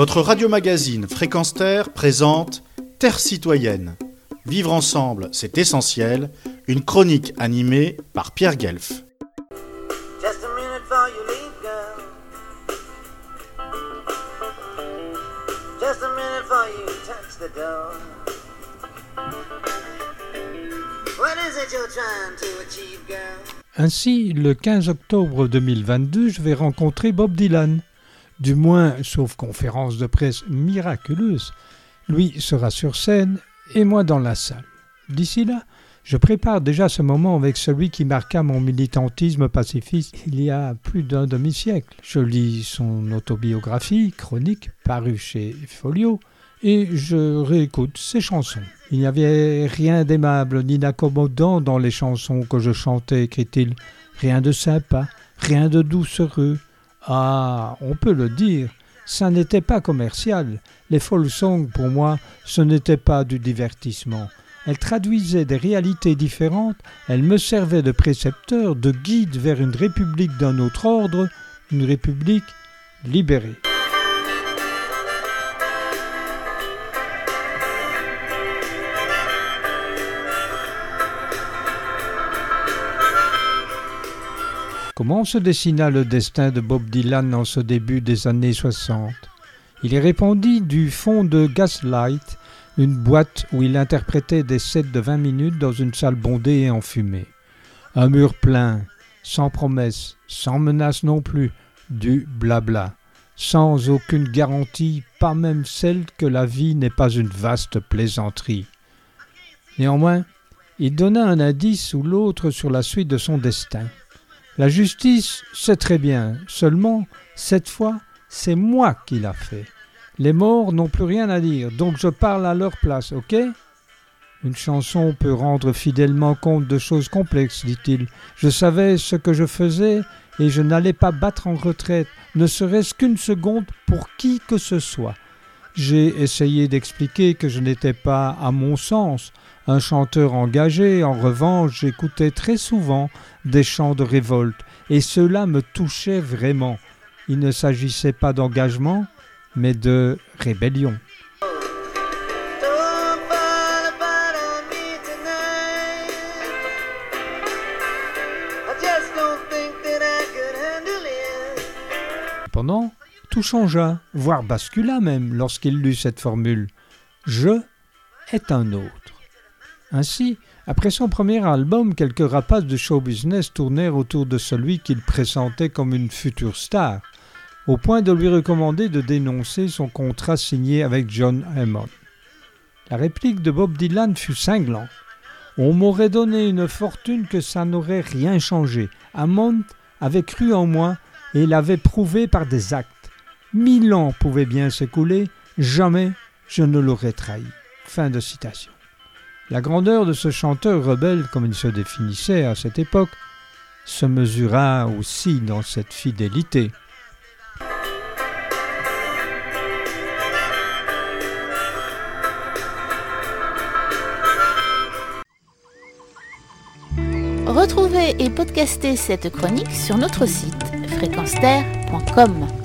Votre radio-magazine Fréquence Terre présente Terre citoyenne. Vivre ensemble, c'est essentiel. Une chronique animée par Pierre Guelf. Ainsi, le 15 octobre 2022, je vais rencontrer Bob Dylan. Du moins, sauf conférence de presse miraculeuse, lui sera sur scène et moi dans la salle. D'ici là, je prépare déjà ce moment avec celui qui marqua mon militantisme pacifiste il y a plus d'un demi-siècle. Je lis son autobiographie, chronique, parue chez Folio, et je réécoute ses chansons. Il n'y avait rien d'aimable ni d'accommodant dans les chansons que je chantais, écrit-il. Rien de sympa, rien de doucereux. Ah, on peut le dire, ça n'était pas commercial. Les folk songs, pour moi, ce n'était pas du divertissement. Elles traduisaient des réalités différentes, elles me servaient de précepteur, de guide vers une république d'un autre ordre, une république libérée. Comment se dessina le destin de Bob Dylan en ce début des années 60 Il y répondit du fond de Gaslight, une boîte où il interprétait des sets de 20 minutes dans une salle bondée et enfumée. Un mur plein, sans promesse, sans menace non plus, du blabla, sans aucune garantie, pas même celle que la vie n'est pas une vaste plaisanterie. Néanmoins, il donna un indice ou l'autre sur la suite de son destin. La justice, c'est très bien, seulement, cette fois, c'est moi qui l'a fait. Les morts n'ont plus rien à dire, donc je parle à leur place, ok? Une chanson peut rendre fidèlement compte de choses complexes, dit-il. Je savais ce que je faisais et je n'allais pas battre en retraite, ne serait-ce qu'une seconde pour qui que ce soit. J'ai essayé d'expliquer que je n'étais pas, à mon sens, un chanteur engagé, en revanche, j'écoutais très souvent des chants de révolte, et cela me touchait vraiment. Il ne s'agissait pas d'engagement, mais de rébellion. Don't tout changea, voire bascula même, lorsqu'il lut cette formule. Je est un autre. Ainsi, après son premier album, quelques rapaces de show business tournèrent autour de celui qu'il pressentait comme une future star, au point de lui recommander de dénoncer son contrat signé avec John Hammond. La réplique de Bob Dylan fut cinglante. On m'aurait donné une fortune que ça n'aurait rien changé. Hammond avait cru en moi et l'avait prouvé par des actes. Mille ans pouvaient bien s'écouler, jamais je ne l'aurais trahi. Fin de citation. La grandeur de ce chanteur rebelle, comme il se définissait à cette époque, se mesura aussi dans cette fidélité. Retrouvez et podcastez cette chronique sur notre site fréquenceterre.com.